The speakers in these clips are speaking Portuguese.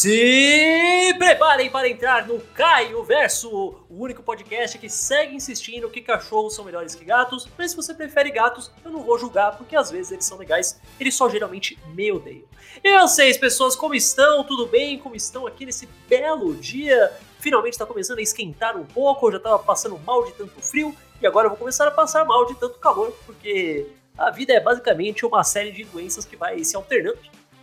Se preparem para entrar no Caio Verso, o único podcast que segue insistindo que cachorros são melhores que gatos, mas se você prefere gatos, eu não vou julgar, porque às vezes eles são legais, eles só geralmente me odeiam. Eu sei, pessoas, como estão? Tudo bem? Como estão aqui nesse belo dia? Finalmente está começando a esquentar um pouco, eu já estava passando mal de tanto frio, e agora eu vou começar a passar mal de tanto calor, porque a vida é basicamente uma série de doenças que vai se alternando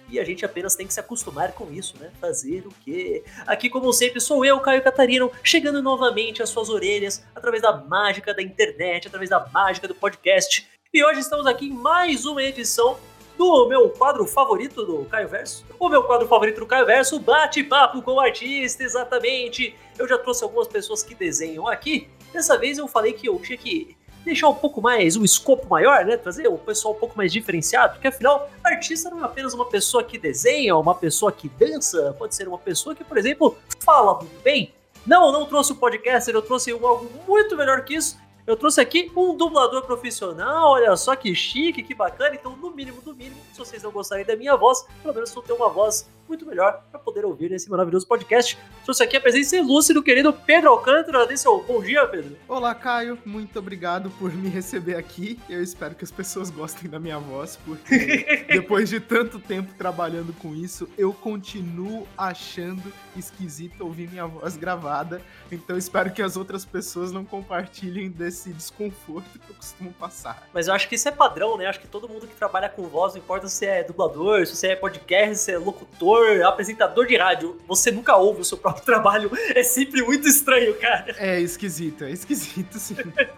e a gente apenas tem que se acostumar com isso, né? Fazer o quê? Aqui, como sempre, sou eu, Caio Catarino, chegando novamente às suas orelhas através da mágica da internet, através da mágica do podcast. E hoje estamos aqui em mais uma edição do meu quadro favorito do Caio Verso. O meu quadro favorito do Caio Verso, bate-papo com o artista, exatamente. Eu já trouxe algumas pessoas que desenham aqui. Dessa vez eu falei que eu tinha que deixar um pouco mais, um escopo maior, né? Trazer o pessoal um pouco mais diferenciado, porque afinal, artista não é apenas uma pessoa que desenha, uma pessoa que dança, pode ser uma pessoa que, por exemplo, fala muito bem. Não, eu não trouxe o um podcaster, eu trouxe algo muito melhor que isso. Eu trouxe aqui um dublador profissional, olha só que chique, que bacana. Então, no mínimo do mínimo, se vocês não gostarem da minha voz, pelo menos eu tenho uma voz muito melhor para poder ouvir nesse maravilhoso podcast. Trouxe aqui a presença ilustre do querido Pedro Alcântara. Dê seu bom dia, Pedro. Olá, Caio. Muito obrigado por me receber aqui. Eu espero que as pessoas gostem da minha voz, porque depois de tanto tempo trabalhando com isso, eu continuo achando esquisito ouvir minha voz gravada. Então, espero que as outras pessoas não compartilhem desse desconforto que eu costumo passar. Mas eu acho que isso é padrão, né? Acho que todo mundo que trabalha com voz, não importa se é dublador, se você é podcast, se é locutor, apresentador de rádio, você nunca ouve o seu próprio trabalho. É sempre muito estranho, cara. É esquisito, é esquisito, sim.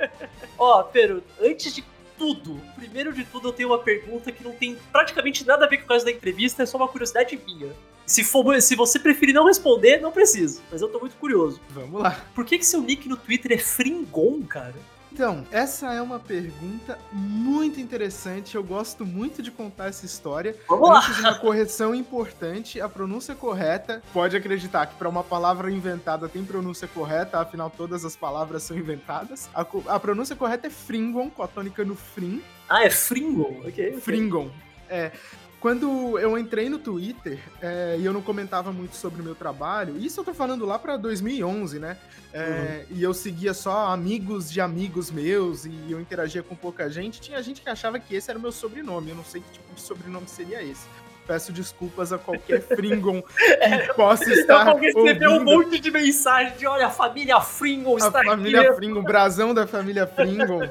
Ó, Pedro, antes de tudo, primeiro de tudo eu tenho uma pergunta que não tem praticamente nada a ver com o caso da entrevista, é só uma curiosidade minha. Se, for, se você preferir não responder, não precisa. Mas eu tô muito curioso. Vamos lá. Por que, que seu nick no Twitter é Fringon, cara? Então, essa é uma pergunta muito interessante. Eu gosto muito de contar essa história. Vamos Antes de uma correção importante, a pronúncia correta, pode acreditar que para uma palavra inventada tem pronúncia correta, afinal todas as palavras são inventadas. A, a pronúncia correta é Fringon, com a tônica no frim. Ah, é Fringon? Ok. okay. Fringon. É, quando eu entrei no Twitter é, e eu não comentava muito sobre o meu trabalho, isso eu tô falando lá para 2011, né? É, uhum. E eu seguia só amigos de amigos meus e eu interagia com pouca gente. Tinha gente que achava que esse era o meu sobrenome. Eu não sei que tipo de sobrenome seria esse. Peço desculpas a qualquer Fringon que é, possa estar. Eu recebeu um monte de mensagem de olha, a família Fringon está aqui. A família Fringon, brasão da família Fringon.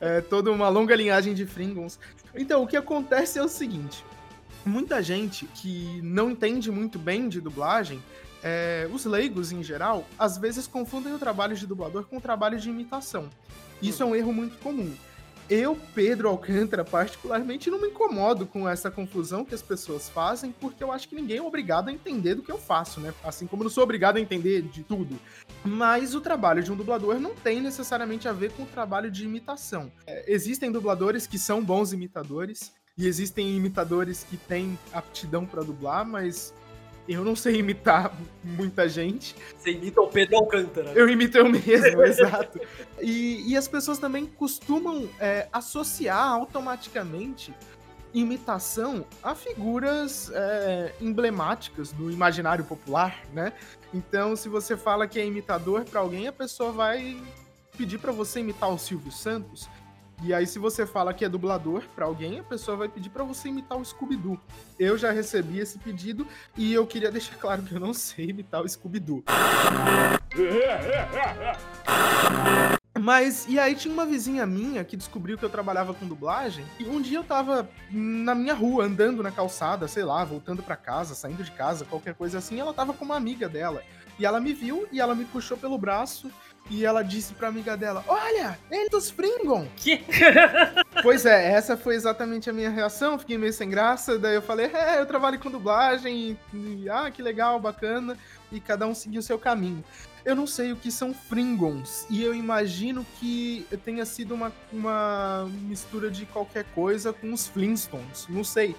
é, toda uma longa linhagem de Fringons. Então, o que acontece é o seguinte muita gente que não entende muito bem de dublagem, é, os leigos em geral, às vezes confundem o trabalho de dublador com o trabalho de imitação. Isso é um erro muito comum. Eu, Pedro Alcântara, particularmente, não me incomodo com essa confusão que as pessoas fazem, porque eu acho que ninguém é obrigado a entender do que eu faço, né? Assim como eu não sou obrigado a entender de tudo. Mas o trabalho de um dublador não tem necessariamente a ver com o trabalho de imitação. É, existem dubladores que são bons imitadores, e existem imitadores que têm aptidão para dublar, mas eu não sei imitar muita gente. Você imita o Pedro Alcântara. Eu imito eu mesmo, exato. E, e, as pessoas também costumam é, associar automaticamente imitação a figuras é, emblemáticas do imaginário popular, né? Então, se você fala que é imitador para alguém, a pessoa vai pedir para você imitar o Silvio Santos. E aí, se você fala que é dublador para alguém, a pessoa vai pedir para você imitar o Scooby-Doo. Eu já recebi esse pedido e eu queria deixar claro que eu não sei imitar o Scooby-Doo. Mas, e aí tinha uma vizinha minha que descobriu que eu trabalhava com dublagem, e um dia eu tava na minha rua, andando na calçada, sei lá, voltando para casa, saindo de casa, qualquer coisa assim, e ela tava com uma amiga dela. E ela me viu e ela me puxou pelo braço e ela disse pra amiga dela: Olha, ele é dos Fringon. Que? pois é, essa foi exatamente a minha reação. Fiquei meio sem graça. Daí eu falei: É, eu trabalho com dublagem. E, ah, que legal, bacana. E cada um seguiu o seu caminho. Eu não sei o que são Fringons. E eu imagino que tenha sido uma, uma mistura de qualquer coisa com os Flintstones. Não sei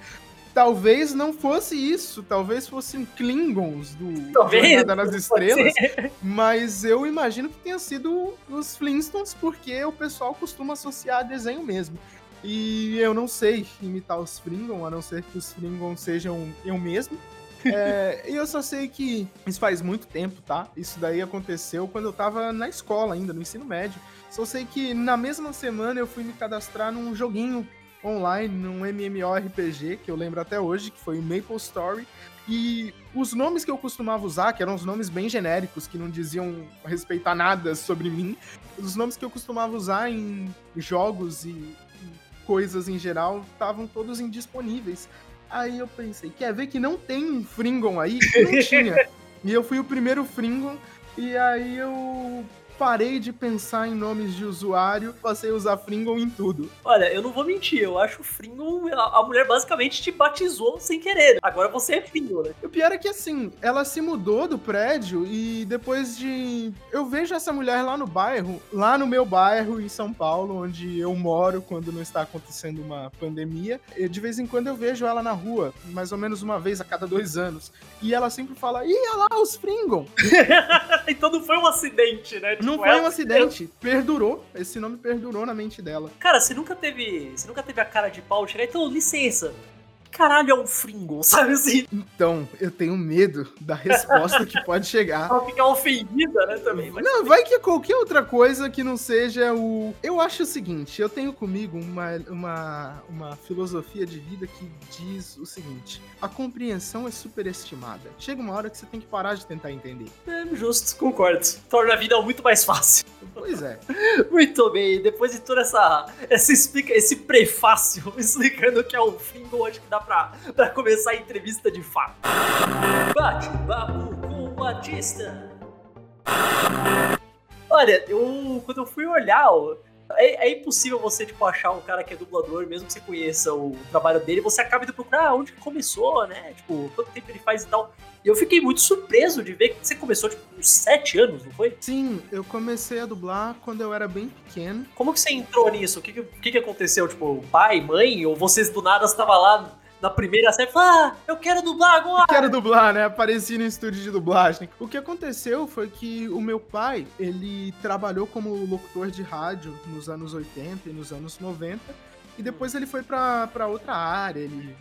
talvez não fosse isso, talvez fossem Klingons do talvez, Jornada nas Estrelas, mas eu imagino que tenha sido os Flintstones, porque o pessoal costuma associar desenho mesmo. E eu não sei imitar os Fringons, a não ser que os Fringons sejam eu mesmo. É, e eu só sei que isso faz muito tempo, tá? Isso daí aconteceu quando eu tava na escola ainda, no ensino médio. Só sei que na mesma semana eu fui me cadastrar num joguinho online, num MMORPG, que eu lembro até hoje, que foi o Maple Story. E os nomes que eu costumava usar, que eram os nomes bem genéricos, que não diziam respeitar nada sobre mim, os nomes que eu costumava usar em jogos e coisas em geral estavam todos indisponíveis. Aí eu pensei, quer ver que não tem um Fringon aí? Não tinha. e eu fui o primeiro Fringon, e aí eu parei de pensar em nomes de usuário, passei a usar Fringon em tudo. Olha, eu não vou mentir, eu acho o Fringon, a, mulher basicamente te batizou sem querer. Agora você é Fringon, né? O pior é que assim, ela se mudou do prédio e depois de. Eu vejo essa mulher lá no bairro, lá no meu bairro, em São Paulo, onde eu moro quando não está acontecendo uma pandemia. E de vez em quando eu vejo ela na rua, mais ou menos uma vez a cada dois anos. E ela sempre fala: Ih, olha lá, os Fringon! então não foi um acidente, né? Não foi um acidente. Perdurou. Esse nome perdurou na mente dela. Cara, você nunca teve. Você nunca teve a cara de pau chegar. Então, licença caralho é um Fringon, sabe assim? Então, eu tenho medo da resposta que pode chegar. Ela ficar ofendida, né, também. Mas... Não, vai que é qualquer outra coisa que não seja o... Eu acho o seguinte, eu tenho comigo uma, uma, uma filosofia de vida que diz o seguinte, a compreensão é superestimada. Chega uma hora que você tem que parar de tentar entender. É, justo, concordo. Torna a vida muito mais fácil. Pois é. muito bem, depois de toda essa, essa explica, esse prefácio explicando o que é o Fringon, acho que dá pra, pra começar a entrevista de fato. Bate-papo com o artista. Olha, eu quando eu fui olhar, é, é, impossível você, tipo, achar um cara que é dublador, mesmo que você conheça o trabalho dele, você acaba indo procurar ah, onde começou, né? Tipo, quanto tempo ele faz e tal. E eu fiquei muito surpreso de ver que você começou, tipo, uns sete anos, não foi? Sim, eu comecei a dublar quando eu era bem pequeno. Como que você entrou nisso? O que, que, que aconteceu? Tipo, pai, mãe? Ou vocês do nada estavam lá na primeira série, ah, eu quero dublar agora! Eu quero dublar, né? Apareci no estúdio de dublagem. O que aconteceu foi que o meu pai, ele trabalhou como locutor de rádio nos anos 80 e nos anos 90, e depois ele foi para outra área, ele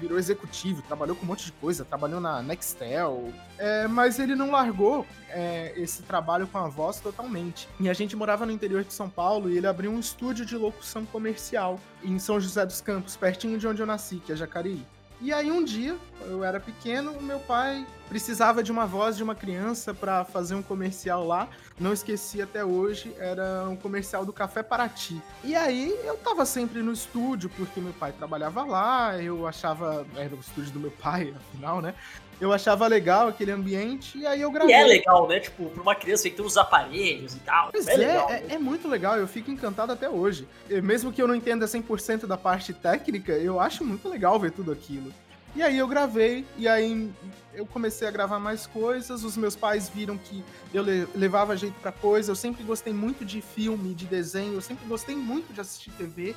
virou executivo, trabalhou com um monte de coisa, trabalhou na Nextel, é, mas ele não largou é, esse trabalho com a voz totalmente. E a gente morava no interior de São Paulo e ele abriu um estúdio de locução comercial em São José dos Campos, pertinho de onde eu nasci, que é Jacareí. E aí um dia, eu era pequeno, meu pai precisava de uma voz de uma criança para fazer um comercial lá. Não esqueci até hoje, era um comercial do Café Paraty. E aí eu tava sempre no estúdio, porque meu pai trabalhava lá, eu achava. Era o estúdio do meu pai, afinal, né? Eu achava legal aquele ambiente e aí eu gravei. E é legal, né? Tipo, pra uma criança tem os aparelhos e tal. Pois é, é, legal, é, é, muito legal, eu fico encantado até hoje. Mesmo que eu não entenda 100% da parte técnica, eu acho muito legal ver tudo aquilo. E aí eu gravei, e aí eu comecei a gravar mais coisas. Os meus pais viram que eu levava jeito para coisa. Eu sempre gostei muito de filme, de desenho, eu sempre gostei muito de assistir TV.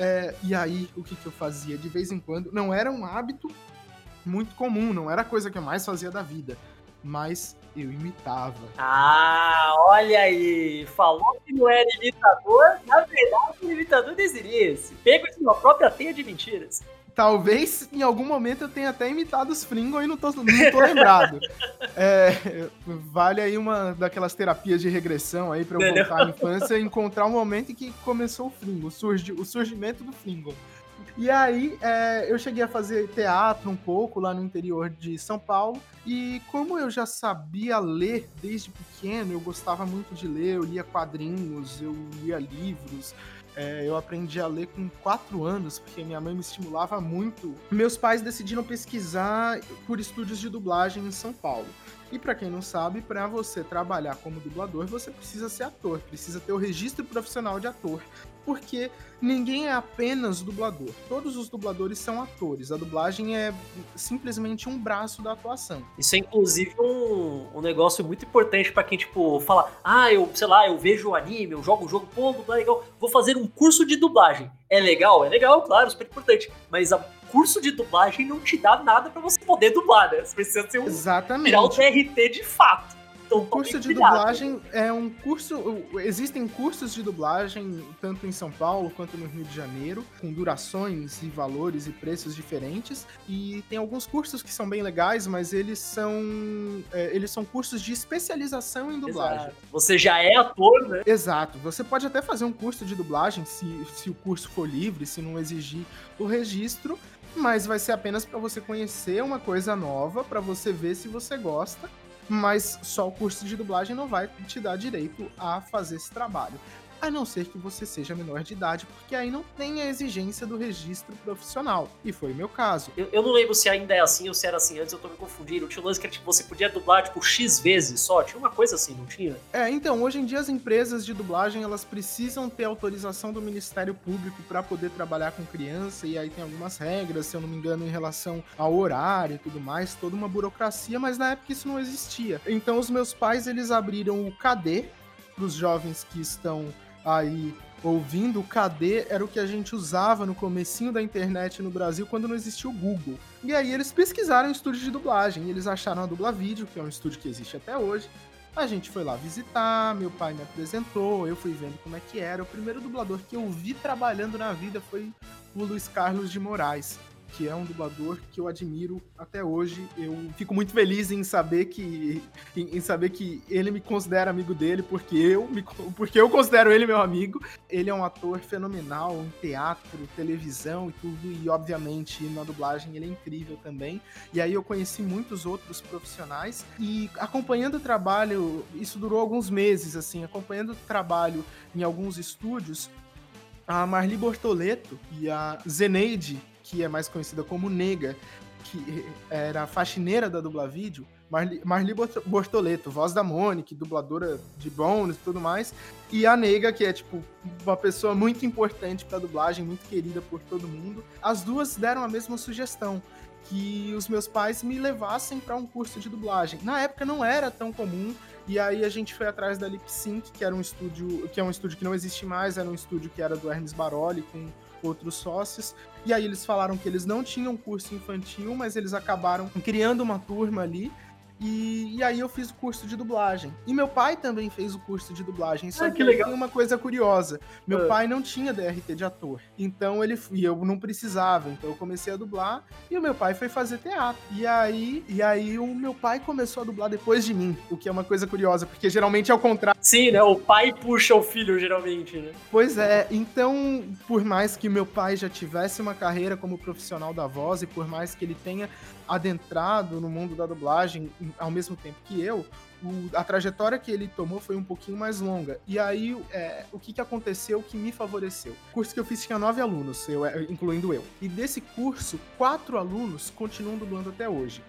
É, e aí, o que, que eu fazia? De vez em quando, não era um hábito, muito comum, não era a coisa que eu mais fazia da vida, mas eu imitava. Ah, olha aí! Falou que não era imitador, na verdade o imitador deseria esse. Pega em sua própria teia de mentiras. Talvez em algum momento eu tenha até imitado os Fringon e não tô, não tô lembrado. é, vale aí uma daquelas terapias de regressão aí pra eu voltar à infância e encontrar o um momento em que começou o Fringon, surgi, o surgimento do Fringon. E aí é, eu cheguei a fazer teatro um pouco lá no interior de São Paulo. E como eu já sabia ler desde pequeno, eu gostava muito de ler, eu lia quadrinhos, eu lia livros. É, eu aprendi a ler com quatro anos, porque minha mãe me estimulava muito. Meus pais decidiram pesquisar por estúdios de dublagem em São Paulo. E para quem não sabe, para você trabalhar como dublador, você precisa ser ator, precisa ter o registro profissional de ator porque ninguém é apenas dublador. Todos os dubladores são atores. A dublagem é simplesmente um braço da atuação. Isso é inclusive um, um negócio muito importante para quem, tipo, fala: ah, eu, sei lá, eu vejo o anime, eu jogo o jogo, pô, dublar é legal, vou fazer um curso de dublagem. É legal? É legal, claro, super importante. Mas a curso de dublagem não te dá nada para você poder dublar, né? Você precisa ser um. Exatamente. Tirar o TRT de fato. Então, o curso de dublagem é um curso. Existem cursos de dublagem tanto em São Paulo quanto no Rio de Janeiro, com durações e valores e preços diferentes. E tem alguns cursos que são bem legais, mas eles são é, eles são cursos de especialização em dublagem. Exato. Você já é ator, né? Exato. Você pode até fazer um curso de dublagem se, se o curso for livre, se não exigir o registro mas vai ser apenas para você conhecer uma coisa nova, para você ver se você gosta mas só o curso de dublagem não vai te dar direito a fazer esse trabalho a não ser que você seja menor de idade, porque aí não tem a exigência do registro profissional. E foi o meu caso. Eu, eu não lembro se ainda é assim ou se era assim antes, eu tô me confundindo. Tinha um lance que tipo, você podia dublar, tipo, X vezes só. Tinha uma coisa assim, não tinha? É, então, hoje em dia as empresas de dublagem, elas precisam ter autorização do Ministério Público para poder trabalhar com criança, e aí tem algumas regras, se eu não me engano, em relação ao horário e tudo mais, toda uma burocracia, mas na época isso não existia. Então os meus pais, eles abriram o KD, para os jovens que estão aí ouvindo, o KD era o que a gente usava no comecinho da internet no Brasil quando não existia o Google. E aí eles pesquisaram um estúdio de dublagem, e eles acharam a Dubla Vídeo, que é um estúdio que existe até hoje. A gente foi lá visitar, meu pai me apresentou, eu fui vendo como é que era. O primeiro dublador que eu vi trabalhando na vida foi o Luiz Carlos de Moraes que é um dublador que eu admiro até hoje. Eu fico muito feliz em saber que em, em, saber que ele me considera amigo dele, porque eu me, porque eu considero ele meu amigo. Ele é um ator fenomenal em teatro, televisão e tudo, e obviamente na dublagem ele é incrível também. E aí eu conheci muitos outros profissionais e acompanhando o trabalho, isso durou alguns meses assim, acompanhando o trabalho em alguns estúdios, a Marli Bortoleto e a Zeneide que é mais conhecida como Nega, que era faxineira da Dubla Vídeo, Marli, Marli Bortoleto, voz da Mônica, dubladora de Bones e tudo mais, e a Nega, que é, tipo, uma pessoa muito importante pra dublagem, muito querida por todo mundo. As duas deram a mesma sugestão, que os meus pais me levassem para um curso de dublagem. Na época não era tão comum, e aí a gente foi atrás da Lip Sync, que era um estúdio, que é um estúdio que não existe mais, era um estúdio que era do Hermes Baroli, com outros sócios. E aí eles falaram que eles não tinham curso infantil, mas eles acabaram criando uma turma ali e, e, aí eu fiz o curso de dublagem. E meu pai também fez o curso de dublagem. Só ah, que, que legal. tem uma coisa curiosa. Meu ah. pai não tinha DRT de ator. Então ele e eu não precisava. Então eu comecei a dublar e o meu pai foi fazer teatro. E aí, e aí o meu pai começou a dublar depois de mim, o que é uma coisa curiosa, porque geralmente é o contrário. Sim, né? O pai puxa o filho geralmente, né? Pois é. Então, por mais que meu pai já tivesse uma carreira como profissional da voz e por mais que ele tenha adentrado no mundo da dublagem ao mesmo tempo que eu, o, a trajetória que ele tomou foi um pouquinho mais longa. E aí, é, o que, que aconteceu que me favoreceu? O curso que eu fiz tinha nove alunos, eu, é, incluindo eu. E desse curso, quatro alunos continuam dublando até hoje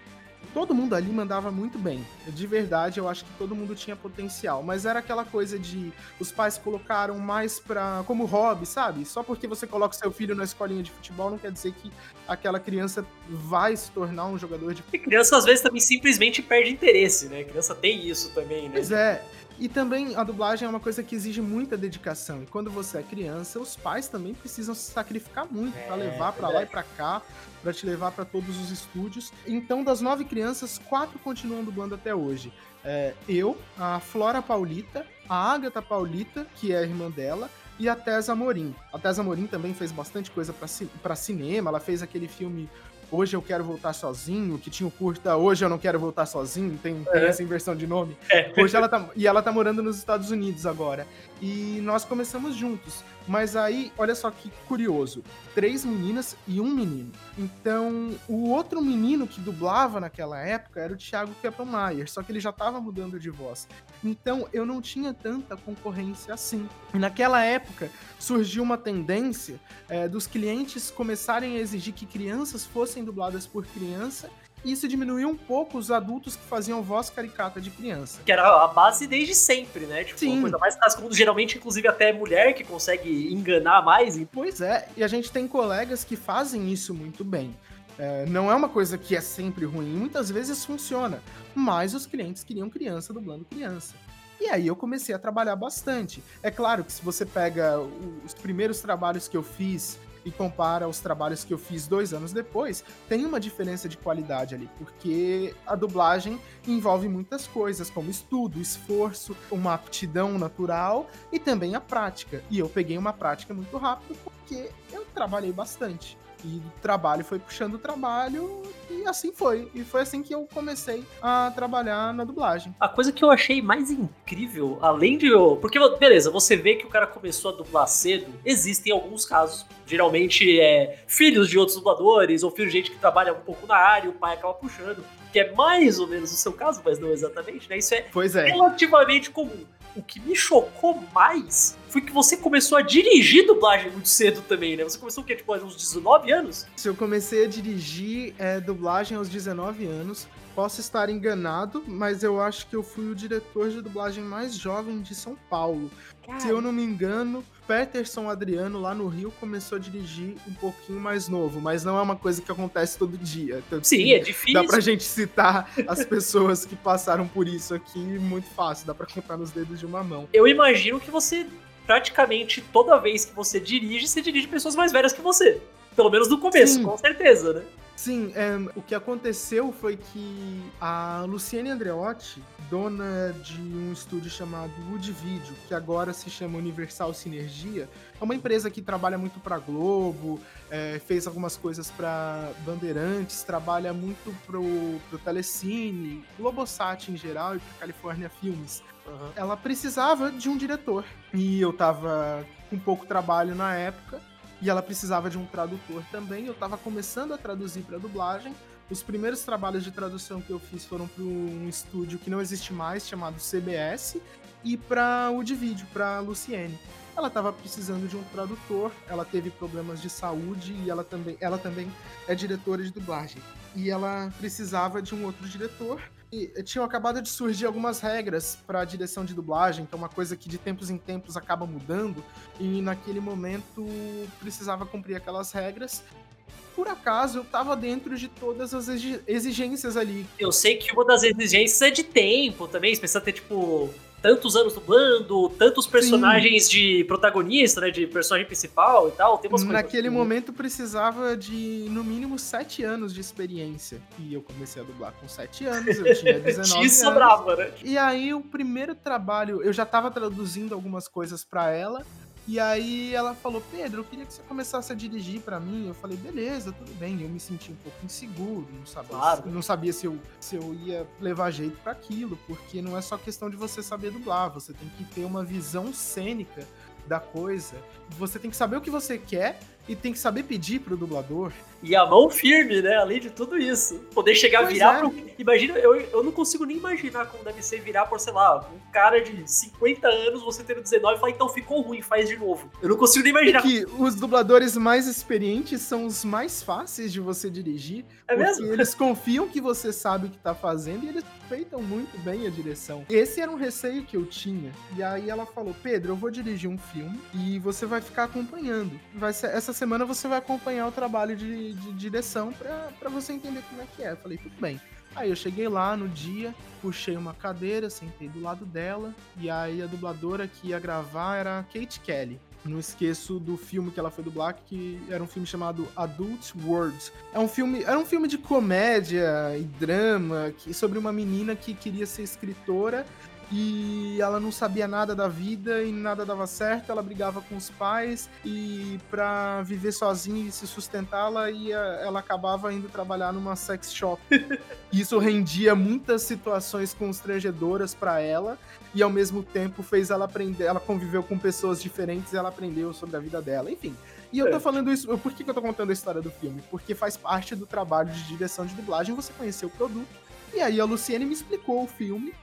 todo mundo ali mandava muito bem. De verdade, eu acho que todo mundo tinha potencial. Mas era aquela coisa de os pais colocaram mais pra, como hobby, sabe? Só porque você coloca seu filho na escolinha de futebol não quer dizer que aquela criança vai se tornar um jogador de futebol. criança às vezes também simplesmente perde interesse, né? A criança tem isso também, né? Pois é. E também a dublagem é uma coisa que exige muita dedicação. E quando você é criança, os pais também precisam se sacrificar muito é, para levar para lá e para cá, para te levar para todos os estúdios. Então, das nove crianças, quatro continuam dublando até hoje. É, eu, a Flora Paulita, a Agatha Paulita, que é a irmã dela, e a Tessa Morim. A Tessa Morim também fez bastante coisa para cinema, ela fez aquele filme Hoje Eu Quero Voltar Sozinho, que tinha o curta Hoje Eu Não Quero Voltar Sozinho, tem, tem é. essa inversão de nome. É. Hoje ela tá, e ela tá morando nos Estados Unidos agora. E nós começamos juntos. Mas aí, olha só que curioso: três meninas e um menino. Então, o outro menino que dublava naquela época era o Thiago Kepelmeier, só que ele já estava mudando de voz. Então, eu não tinha tanta concorrência assim. E naquela época, surgiu uma tendência é, dos clientes começarem a exigir que crianças fossem dubladas por criança isso diminuiu um pouco os adultos que faziam voz caricata de criança. Que era a base desde sempre, né? Tipo, Sim. coisa mais cascuda, geralmente, inclusive, até mulher que consegue enganar mais. Pois é, e a gente tem colegas que fazem isso muito bem. É, não é uma coisa que é sempre ruim, muitas vezes funciona, mas os clientes queriam criança dublando criança. E aí eu comecei a trabalhar bastante. É claro que se você pega os primeiros trabalhos que eu fiz e compara os trabalhos que eu fiz dois anos depois, tem uma diferença de qualidade ali, porque a dublagem envolve muitas coisas, como estudo, esforço, uma aptidão natural e também a prática. E eu peguei uma prática muito rápido porque eu trabalhei bastante. E o trabalho foi puxando o trabalho e assim foi. E foi assim que eu comecei a trabalhar na dublagem. A coisa que eu achei mais incrível, além de. Porque, beleza, você vê que o cara começou a dublar cedo, existem alguns casos. Geralmente é filhos de outros dubladores, ou filhos de gente que trabalha um pouco na área, e o pai acaba puxando. Que é mais ou menos o seu caso, mas não exatamente, né? Isso é, é. relativamente comum o que me chocou mais foi que você começou a dirigir dublagem muito cedo também, né? Você começou o quê? Tipo, aos 19 anos? Eu comecei a dirigir é, dublagem aos 19 anos, posso estar enganado, mas eu acho que eu fui o diretor de dublagem mais jovem de São Paulo. Cara. Se eu não me engano, Peterson Adriano, lá no Rio, começou a dirigir um pouquinho mais novo, mas não é uma coisa que acontece todo dia. Sim, é difícil. Dá pra gente citar as pessoas que passaram por isso aqui muito fácil, dá pra contar nos dedos de uma mão. Eu imagino que você, praticamente toda vez que você dirige, você dirige pessoas mais velhas que você. Pelo menos no começo, Sim. com certeza, né? Sim, o que aconteceu foi que a Luciane Andreotti, dona de um estúdio chamado Wood Video, que agora se chama Universal Sinergia, é uma empresa que trabalha muito para Globo, é, fez algumas coisas para Bandeirantes, trabalha muito pro, pro Telecine, Globosat em geral e para California Filmes. Uhum. Ela precisava de um diretor e eu tava com pouco trabalho na época e ela precisava de um tradutor também. Eu estava começando a traduzir para dublagem. Os primeiros trabalhos de tradução que eu fiz foram para um estúdio que não existe mais, chamado CBS, e para o de vídeo, para Luciene. Ela estava precisando de um tradutor, ela teve problemas de saúde e ela também, ela também é diretora de dublagem. E ela precisava de um outro diretor tinham acabado de surgir algumas regras para a direção de dublagem, que é uma coisa que de tempos em tempos acaba mudando, e naquele momento precisava cumprir aquelas regras. Por acaso, eu estava dentro de todas as exigências ali. Eu sei que uma das exigências é de tempo também, você precisa ter, tipo, tantos anos dublando, tantos personagens Sim. de protagonista, né? De personagem principal e tal. Tem umas Naquele momento precisava de no mínimo sete anos de experiência. E eu comecei a dublar com sete anos, eu tinha 19 Isso sobrava, né? E aí o primeiro trabalho, eu já estava traduzindo algumas coisas para ela. E aí ela falou, Pedro, eu queria que você começasse a dirigir para mim. Eu falei, beleza, tudo bem. Eu me senti um pouco inseguro, não sabia, claro. não sabia se, eu, se eu ia levar jeito para aquilo, porque não é só questão de você saber dublar, você tem que ter uma visão cênica da coisa. Você tem que saber o que você quer e tem que saber pedir pro dublador. E a mão firme, né? Além de tudo isso. Poder chegar a virar é. pro. Imagina, eu, eu não consigo nem imaginar como deve ser virar por, sei lá, um cara de 50 anos, você tendo 19 e falar, então ficou ruim, faz de novo. Eu não consigo nem imaginar. É que os dubladores mais experientes são os mais fáceis de você dirigir. É mesmo? Eles confiam que você sabe o que tá fazendo e eles respeitam muito bem a direção. Esse era um receio que eu tinha. E aí ela falou: Pedro, eu vou dirigir um filme e você vai ficar acompanhando. Vai ser, essa semana você vai acompanhar o trabalho de, de direção para você entender como é que é. Eu falei, tudo bem. Aí eu cheguei lá no dia, puxei uma cadeira, sentei do lado dela, e aí a dubladora que ia gravar era a Kate Kelly. Não esqueço do filme que ela foi dublar, que era um filme chamado Adult World. É um filme, era um filme de comédia e drama que, sobre uma menina que queria ser escritora e ela não sabia nada da vida e nada dava certo, ela brigava com os pais e para viver sozinha e se sustentar, ela, ia, ela acabava indo trabalhar numa sex shop. Isso rendia muitas situações constrangedoras para ela e ao mesmo tempo fez ela aprender, ela conviveu com pessoas diferentes e ela aprendeu sobre a vida dela, enfim. E eu tô é. falando isso, por que, que eu tô contando a história do filme? Porque faz parte do trabalho de direção de dublagem você conhecer o produto. E aí a Luciene me explicou o filme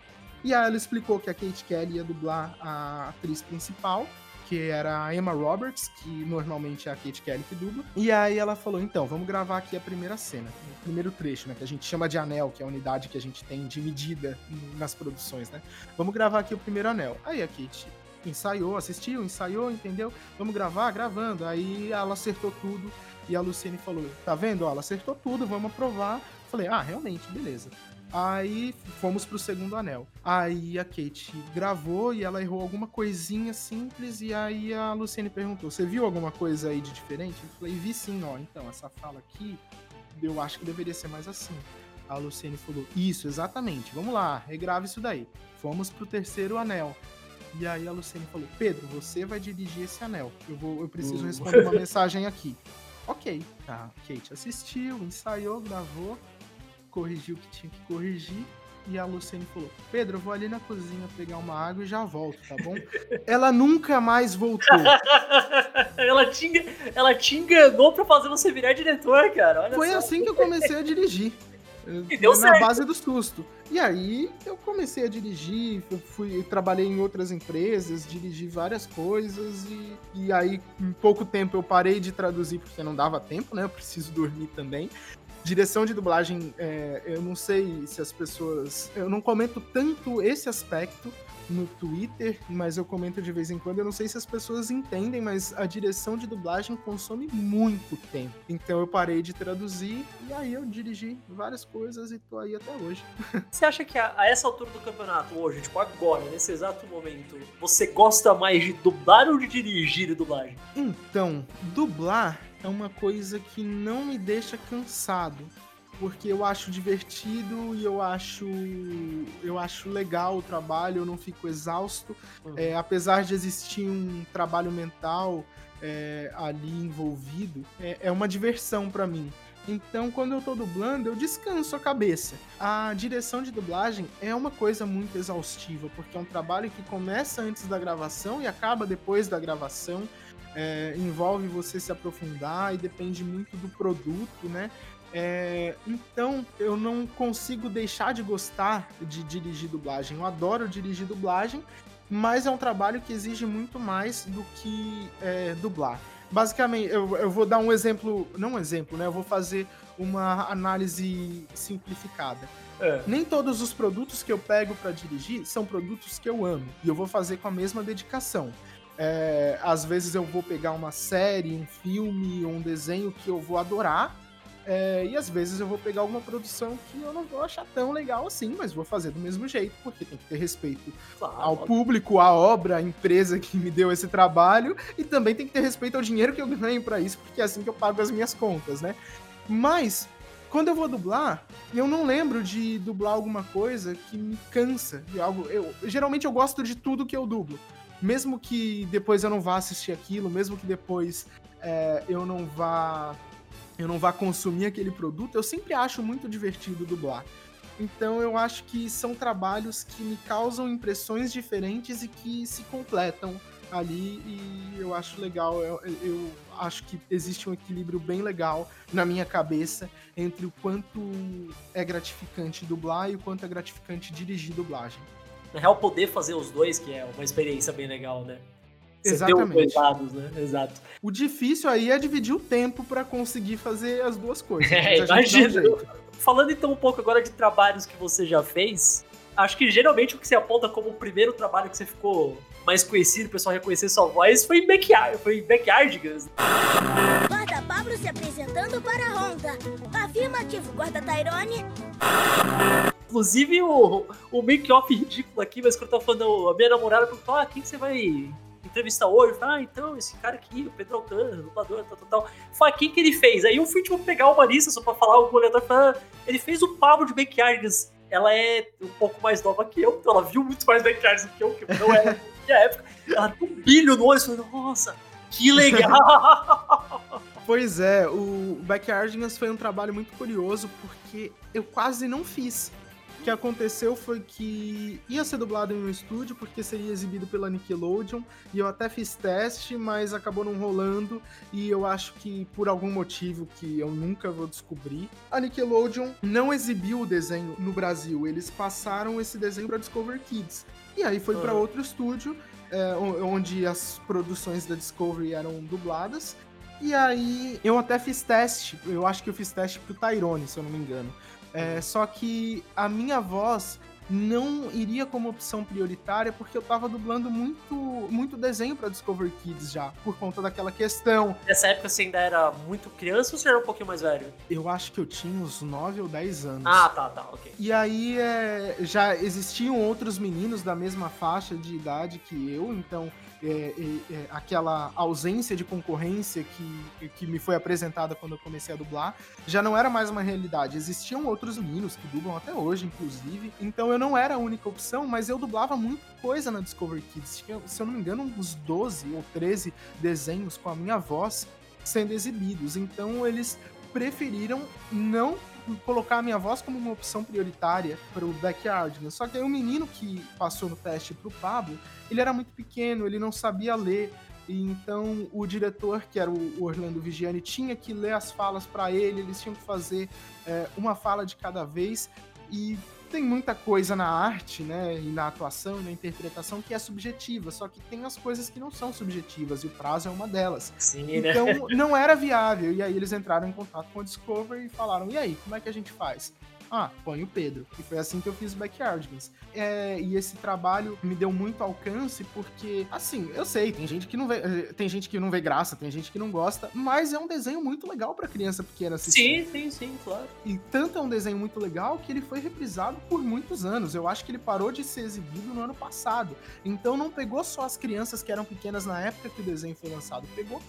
e aí ela explicou que a Kate Kelly ia dublar a atriz principal, que era a Emma Roberts, que normalmente é a Kate Kelly que dubla. E aí ela falou: então, vamos gravar aqui a primeira cena, o primeiro trecho, né? Que a gente chama de anel, que é a unidade que a gente tem de medida nas produções, né? Vamos gravar aqui o primeiro anel. Aí a Kate ensaiou, assistiu, ensaiou, entendeu? Vamos gravar, gravando. Aí ela acertou tudo. E a Luciene falou: tá vendo? Ó, ela acertou tudo, vamos aprovar. Falei, ah, realmente, beleza. Aí fomos pro segundo anel. Aí a Kate gravou e ela errou alguma coisinha simples. E aí a Luciene perguntou: Você viu alguma coisa aí de diferente? Eu falei: Vi sim, ó. Então, essa fala aqui, eu acho que deveria ser mais assim. A Luciene falou: Isso, exatamente. Vamos lá, regrava isso daí. Fomos pro terceiro anel. E aí a Luciene falou: Pedro, você vai dirigir esse anel. Eu, vou, eu preciso Uh. responder uma mensagem aqui. Ok. A Kate assistiu, ensaiou, gravou, corrigiu o que tinha que corrigir. E a Luciene falou: Pedro, eu vou ali na cozinha pegar uma água e já volto, tá bom? Ela nunca mais voltou. ela, te, ela te enganou pra fazer você virar diretor, cara. Olha Foi só. assim que eu comecei a dirigir. E deu na certo. base do susto. E aí eu comecei a dirigir, eu fui, trabalhei em outras empresas, dirigi várias coisas e, e aí em pouco tempo eu parei de traduzir porque não dava tempo, né? Eu preciso dormir também. Direção de dublagem, é, eu não sei se as pessoas. Eu não comento tanto esse aspecto no Twitter, mas eu comento de vez em quando. Eu não sei se as pessoas entendem, mas a direção de dublagem consome muito tempo. Então eu parei de traduzir e aí eu dirigi várias coisas e tô aí até hoje. Você acha que a, a essa altura do campeonato, hoje, tipo agora, nesse exato momento, você gosta mais de dublar ou de dirigir dublagem? Então, dublar é uma coisa que não me deixa cansado. Porque eu acho divertido e eu acho eu acho legal o trabalho, eu não fico exausto. É, apesar de existir um trabalho mental é, ali envolvido, é, é uma diversão pra mim. Então, quando eu tô dublando, eu descanso a cabeça. A direção de dublagem é uma coisa muito exaustiva, porque é um trabalho que começa antes da gravação e acaba depois da gravação. É, envolve você se aprofundar e depende muito do produto, né? É, então, eu não consigo deixar de gostar de dirigir dublagem. Eu adoro dirigir dublagem, mas é um trabalho que exige muito mais do que é, dublar. Basicamente, eu, eu vou dar um exemplo, não um exemplo, né? Eu vou fazer uma análise simplificada. É. Nem todos os produtos que eu pego para dirigir são produtos que eu amo e eu vou fazer com a mesma dedicação. É, às vezes eu vou pegar uma série, um filme, um desenho que eu vou adorar é, e às vezes eu vou pegar alguma produção que eu não vou achar tão legal assim, mas vou fazer do mesmo jeito, porque tem que ter respeito Claro, ao público, à obra, à empresa que me deu esse trabalho, e também tem que ter respeito ao dinheiro que eu ganho pra isso, porque é assim que eu pago as minhas contas, né? Mas, quando eu vou dublar, eu não lembro de dublar alguma coisa que me cansa de algo. Eu, geralmente eu gosto de tudo que eu dublo. Mesmo que depois eu não vá assistir aquilo, mesmo que depois é, eu não vá eu não vá consumir aquele produto, eu sempre acho muito divertido dublar. Então eu acho que são trabalhos que me causam impressões diferentes e que se completam ali e eu acho legal, eu, eu acho que existe um equilíbrio bem legal na minha cabeça entre o quanto é gratificante dublar e o quanto é gratificante dirigir dublagem. Na real, poder fazer os dois, que é uma experiência bem legal, né? Você Exatamente. Lados, né? Exato. O difícil aí é dividir o tempo para conseguir fazer as duas coisas. É, mas a gente dá um. Falando então um pouco agora de trabalhos que você já fez, acho que geralmente o que você aponta como o primeiro trabalho que você ficou mais conhecido, o pessoal reconhecer sua voz, foi em Backyard, foi em Backyardigans. Guarda Pablo se apresentando para a Honda. Afirmativo, guarda Tyrone. Inclusive o, o make-off ridículo aqui, mas quando eu tava falando, a minha namorada perguntou: ah, quem que você vai entrevistar hoje? Ah, então, esse cara aqui, o Pedro Alcântara, dublador, tal, tal, tal. Falei, quem que ele fez? Aí eu fui, tipo, pegar uma lista só pra falar algo aleatório. Falei, ah, ele fez o Pablo de Backyardigans. Ela é um pouco mais nova que eu, então ela viu muito mais Backyardigans do que eu, que não era minha época. Ela tem um brilho no olho, falei, nossa, que legal! Pois é, o Backyardigans foi um trabalho muito curioso porque eu quase não fiz. O que aconteceu foi que ia ser dublado em um estúdio porque seria exibido pela Nickelodeon e eu até fiz teste, mas acabou não rolando e eu acho que por algum motivo que eu nunca vou descobrir, a Nickelodeon não exibiu o desenho no Brasil, eles passaram esse desenho para Discovery Kids. E aí foi para Ah. outro estúdio é, onde as produções da Discovery eram dubladas. E aí eu até fiz teste, eu acho que eu fiz teste pro Tyrone, se eu não me engano. É, só que a minha voz não iria como opção prioritária porque eu tava dublando muito, muito desenho para Discovery Kids já, por conta daquela questão. Nessa época você ainda era muito criança ou você era um pouquinho mais velho? Eu acho que eu tinha uns 9 ou 10 anos. Ah, tá, tá, ok. E aí é, já existiam outros meninos da mesma faixa de idade que eu, então é, é, é, aquela ausência de concorrência que, que me foi apresentada quando eu comecei a dublar, já não era mais uma realidade. Existiam outros meninos que dublam até hoje, inclusive. Então eu não era a única opção, mas eu dublava muita coisa na Discovery Kids. Tinha, se eu não me engano, uns 12 ou 13 desenhos com a minha voz sendo exibidos. Então eles preferiram não colocar a minha voz como uma opção prioritária para o backyard. Né? Só que aí o menino que passou no teste para o Pablo, ele era muito pequeno, ele não sabia ler. E então o diretor, que era o Orlando Vigiani, tinha que ler as falas para ele, eles tinham que fazer é, uma fala de cada vez. E tem muita coisa na arte, né, e na atuação e na interpretação que é subjetiva, só que tem as coisas que não são subjetivas e o prazo é uma delas. Sim, então né? não era viável e aí eles entraram em contato com a Discovery e falaram: "E aí, como é que a gente faz?" Ah, põe o Pedro. E foi assim que eu fiz o Backyardigans. É, e esse trabalho me deu muito alcance porque, assim, eu sei, tem gente que não vê, tem gente que não vê graça, tem gente que não gosta, mas é um desenho muito legal para criança pequena assistir. Sim, sim, sim, claro. E tanto é um desenho muito legal que ele foi reprisado por muitos anos. Eu acho que ele parou de ser exibido no ano passado. Então não pegou só as crianças que eram pequenas na época que o desenho foi lançado, pegou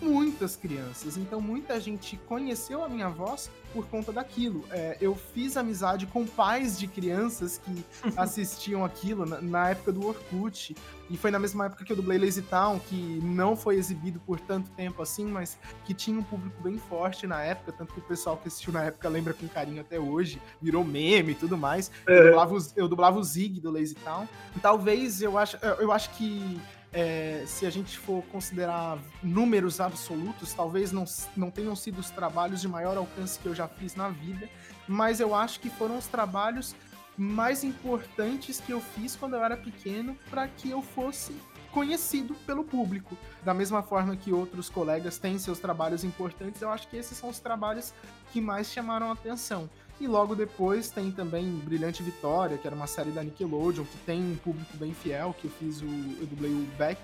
muitas crianças. Então muita gente conheceu a minha voz por conta daquilo. É, eu fiz amizade com pais de crianças que assistiam aquilo na, na, época do Orkut. E foi na mesma época que eu dublei Lazy Town, que não foi exibido por tanto tempo assim, mas que tinha um público bem forte na época, tanto que o pessoal que assistiu na época lembra com carinho até hoje, virou meme e tudo mais. É. Eu, dublava, eu dublava o Zig do Lazy Town. Talvez eu acho, eu acho que é, se a gente for considerar números absolutos, talvez não, não tenham sido os trabalhos de maior alcance que eu já fiz na vida, mas eu acho que foram os trabalhos mais importantes que eu fiz quando eu era pequeno para que eu fosse conhecido pelo público. Da mesma forma que outros colegas têm seus trabalhos importantes, eu acho que esses são os trabalhos que mais chamaram atenção. E logo depois tem também Brilhante Vitória, que era uma série da Nickelodeon, que tem um público bem fiel, que eu fiz o. eu dublei o Beck,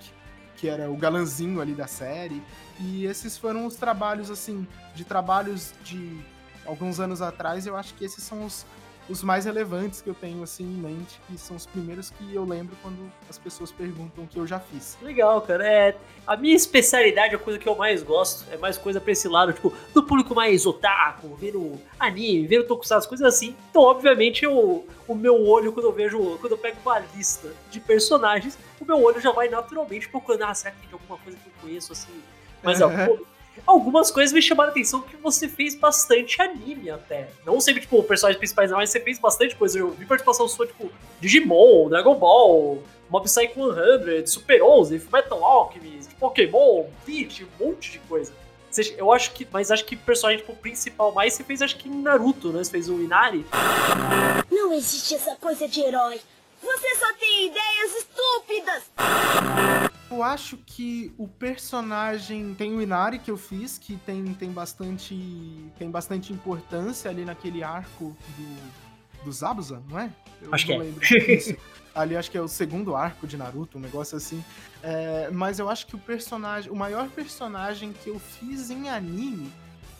que era o galanzinho ali da série. E esses foram os trabalhos, assim, de trabalhos de alguns anos atrás, eu acho que esses são os, os mais relevantes que eu tenho assim em mente, que são os primeiros que eu lembro quando as pessoas perguntam o que eu já fiz. Legal, cara. É, a minha especialidade, a coisa que eu mais gosto, é mais coisa pra esse lado, tipo, do público mais otaku, vendo anime, vendo tokusatsu, coisas assim. Então, obviamente, eu, o meu olho, quando eu vejo, quando eu pego uma lista de personagens, o meu olho já vai naturalmente procurando, ah, será que tem alguma coisa que eu conheço, assim, uhum. ao algumas coisas me chamaram a atenção que você fez bastante anime até. Não sempre, tipo, personagens principais, mas você fez bastante coisa. Eu vi participação sua, tipo, Digimon, Dragon Ball, Mob Psycho 100, Super 11, Metal Alchemist, Pokémon, Bleach, um monte de coisa. Eu acho que, mas acho que o personagem tipo, principal mais você fez, acho que em Naruto, né? Você fez o Inari. Não existe essa coisa de herói. Você só tem ideias estúpidas! Eu acho que o personagem tem o Inari que eu fiz, que tem, tem bastante tem bastante importância ali naquele arco do, do Zabuza, não é? Eu acho que é. ali acho que é o segundo arco de Naruto, um negócio assim. É, mas eu acho que o personagem, o maior personagem que eu fiz em anime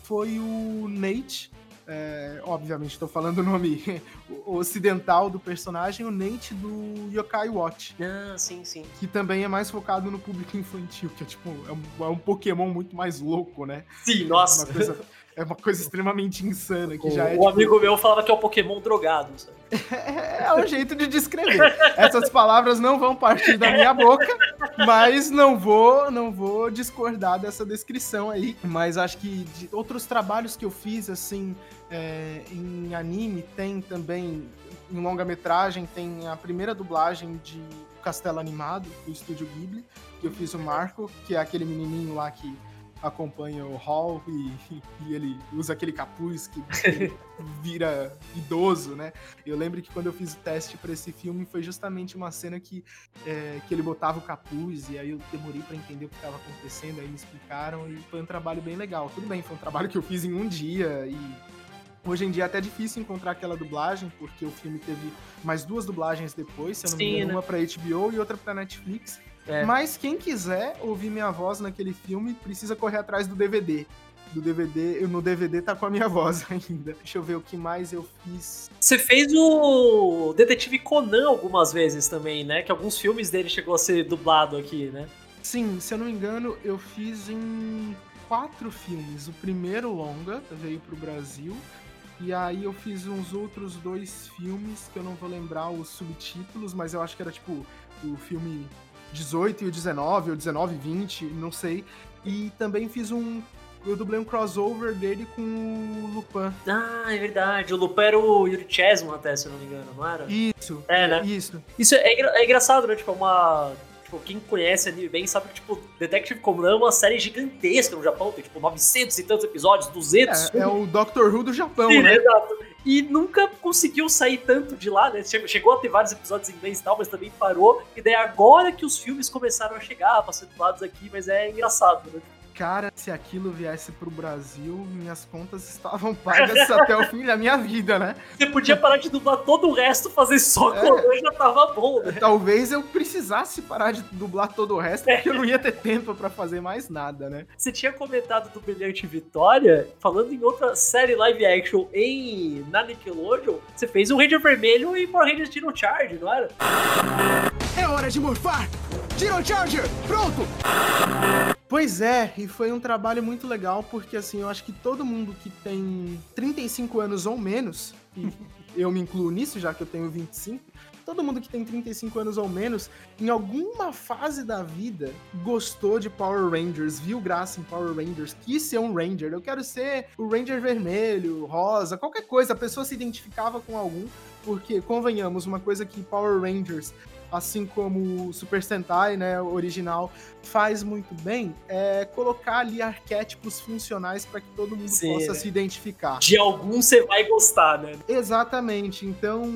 foi o Nate, é, obviamente, estou falando o nome ocidental do personagem, o Nate do Yokai Watch. Ah, sim, sim. Que também é mais focado no público infantil, que é tipo, é um, é um Pokémon muito mais louco, né? Sim, nossa. Uma coisa, é uma coisa extremamente insana. Que o, já é, o tipo... amigo meu falava que é o Pokémon drogado, sabe? É, é um jeito de descrever. Essas palavras não vão partir da minha boca, mas não vou, não vou discordar dessa descrição aí. Mas acho que de outros trabalhos que eu fiz, assim, é, em anime, tem também, em longa-metragem, tem a primeira dublagem de Castelo Animado, do Estúdio Ghibli, que eu fiz o Marco, que é aquele menininho lá que acompanha o Hall e, e ele usa aquele capuz que vira idoso, né? Eu lembro que quando eu fiz o teste para esse filme foi justamente uma cena que, é, que ele botava o capuz e aí eu demorei para entender o que estava acontecendo, aí me explicaram e foi um trabalho bem legal. Tudo bem, foi um trabalho que eu fiz em um dia e Hoje em dia é até difícil encontrar aquela dublagem, porque o filme teve mais duas dublagens depois, se eu não Sim, me engano, né? uma pra HBO e outra pra Netflix. É. Mas quem quiser ouvir minha voz naquele filme, precisa correr atrás do DVD. Do DVD, no DVD tá com a minha voz ainda. Deixa eu ver o que mais eu fiz. Você fez o Detetive Conan algumas vezes também, né? Que alguns filmes dele chegou a ser dublado aqui, né? Sim, se eu não me engano, eu fiz em quatro filmes. O primeiro longa veio pro Brasil. E aí eu fiz uns outros dois filmes que eu não vou lembrar os subtítulos, mas eu acho que era tipo o filme 18 e o 19, ou 19 e 20, não sei. E também fiz um. Eu dublei um crossover dele com o Lupin. Ah, é verdade. O Lupin era o Yuri Chesman até, se eu não me engano, não era? Isso. É, né? Isso. Isso é, engra- é engraçado, né? Tipo, é uma... Tipo, quem conhece anime bem sabe que, tipo, Detective Conan é uma série gigantesca no Japão. Tem, tipo, 900 e tantos episódios, 200. É, é o Doctor Who do Japão, Sim, né? Exato. E nunca conseguiu sair tanto de lá, né? Che- Chegou a ter vários episódios em inglês e tal, mas também parou. E daí agora que os filmes começaram a chegar pra ser dublados aqui, mas é engraçado, né? Cara, se aquilo viesse pro Brasil, minhas contas estavam pagas até o fim da minha vida, né? Você podia parar de dublar todo o resto, fazer só É. Conan já tava bom, né? Talvez eu precisasse parar de dublar todo o resto, porque eu não ia ter tempo pra fazer mais nada, né? Você tinha comentado do Brilhante Vitória, falando em outra série live action em na Nickelodeon, você fez o Ranger Vermelho e Power Rangers Dino Charge, não era? É hora de morfar! Dino Charger, pronto! Pois é, e foi um trabalho muito legal, porque assim, eu acho que todo mundo que tem 35 anos ou menos, e eu me incluo nisso, já que eu tenho 25, todo mundo que tem 35 anos ou menos, em alguma fase da vida, gostou de Power Rangers, viu graça em Power Rangers, quis ser um Ranger. Eu quero ser o Ranger vermelho, rosa, qualquer coisa. A pessoa se identificava com algum, porque, convenhamos, uma coisa que Power Rangers assim como o Super Sentai, né, original, faz muito bem, é colocar ali arquétipos funcionais para que todo mundo Sim, possa né? se identificar. De algum você vai gostar, né? Exatamente. Então,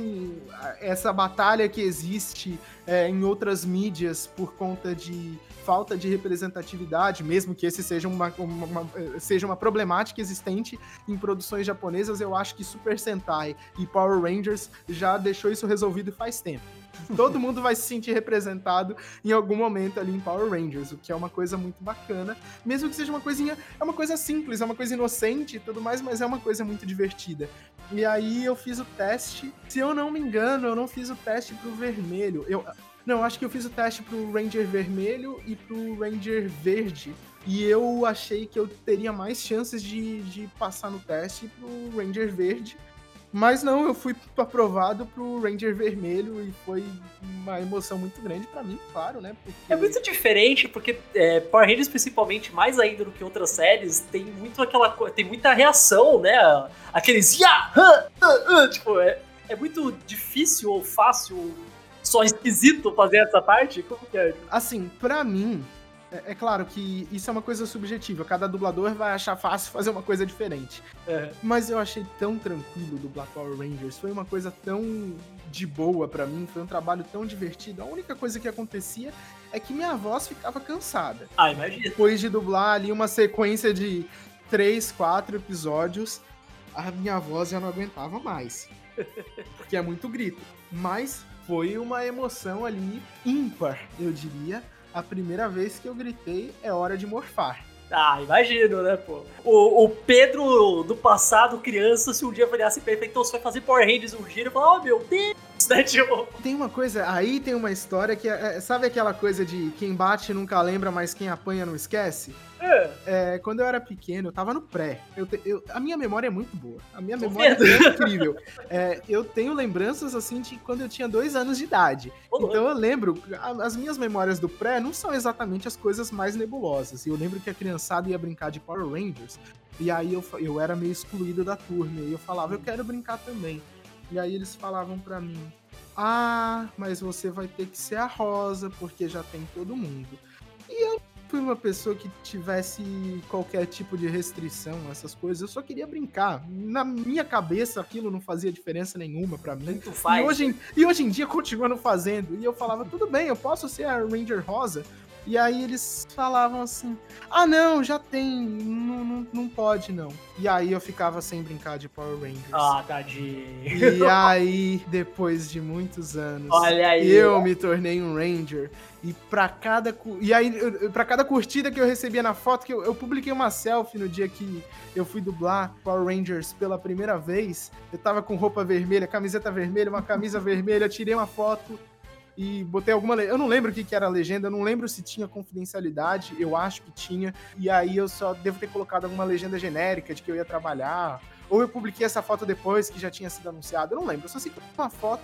essa batalha que existe é, em outras mídias por conta de falta de representatividade, mesmo que esse seja uma, uma- uma- seja uma problemática existente em produções japonesas, eu acho que Super Sentai e Power Rangers já deixou isso resolvido faz tempo. Todo mundo vai se sentir representado em algum momento ali em Power Rangers, o que é uma coisa muito bacana, mesmo que seja uma coisinha, é uma coisa simples, é uma coisa inocente e tudo mais, mas é uma coisa muito divertida. E aí eu fiz o teste. Se eu não me engano, eu não fiz o teste pro vermelho. Eu não, acho que eu fiz o teste pro Ranger vermelho e pro Ranger verde. E eu achei que eu teria mais chances de, de passar no teste pro Ranger verde. Mas não, eu fui aprovado pro Ranger vermelho e foi uma emoção muito grande pra mim, claro, né? Porque... É muito diferente, porque é, Power Rangers, principalmente, mais ainda do que outras séries, tem muito aquela tem muita reação, né? Aqueles ya, hã, hã, tipo, é, é muito difícil ou fácil, só esquisito fazer essa parte. Como que é? Assim, pra mim, é, é claro que isso é uma coisa subjetiva. Cada dublador vai achar fácil fazer uma coisa diferente. É. Mas eu achei tão tranquilo dublar Power Rangers. Foi uma coisa tão de boa pra mim. Foi um trabalho tão divertido. A única coisa que acontecia é que minha voz ficava cansada. Ah, imagina. Depois de dublar ali uma sequência de três, quatro episódios, a minha voz já não aguentava mais. Porque é muito grito. Mas foi uma emoção ali ímpar, eu diria. A primeira vez que eu gritei é hora de morfar. Ah, imagino, né, pô? O, o Pedro do passado, criança, se um dia falhasse perfeito, então você vai fazer Power Rangers um dia, ele fala, oh meu Deus, né, tipo... Tem uma coisa, aí tem uma história que é, é- sabe aquela coisa de quem bate nunca lembra, mas quem apanha não esquece? É, É, quando eu era pequeno, eu tava no pré. Eu te- eu- a minha memória é muito boa. A minha Tô memória vendo. é incrível. É, eu tenho lembranças assim de quando eu tinha dois anos de idade. Louco. Então eu lembro, as minhas memórias do pré não são exatamente as coisas mais nebulosas. Eu lembro que a criançada ia brincar de Power Rangers. E aí eu, eu era meio excluído da turma. E eu falava, eu quero brincar também. E aí eles falavam pra mim: Ah, mas você vai ter que ser a Rosa, porque já tem todo mundo. E eu fui uma pessoa que tivesse qualquer tipo de restrição, essas coisas. Eu só queria brincar. Na minha cabeça, aquilo não fazia diferença nenhuma pra mim. tanto faz. E hoje, em- e hoje em dia continua não fazendo. E eu falava, tudo bem, eu posso ser a Ranger Rosa. E aí eles falavam assim: ah, não, já tem, não pode não. E aí eu ficava sem brincar de Power Rangers. Ah, tadinho. E aí, depois de muitos anos, Olha aí. eu me tornei um Ranger. E pra cada, e aí, eu- pra cada curtida que eu recebia na foto, que eu, eu publiquei uma selfie no dia que eu fui dublar Power Rangers pela primeira vez. Eu tava com roupa vermelha, camiseta vermelha, uma camisa vermelha, tirei uma foto e botei alguma. Eu não lembro o que, que era a legenda, eu não lembro se tinha confidencialidade, eu acho que tinha. E aí eu só devo ter colocado alguma legenda genérica de que eu ia trabalhar. Ou eu publiquei essa foto depois que já tinha sido anunciado, eu não lembro. Eu só sei que uma foto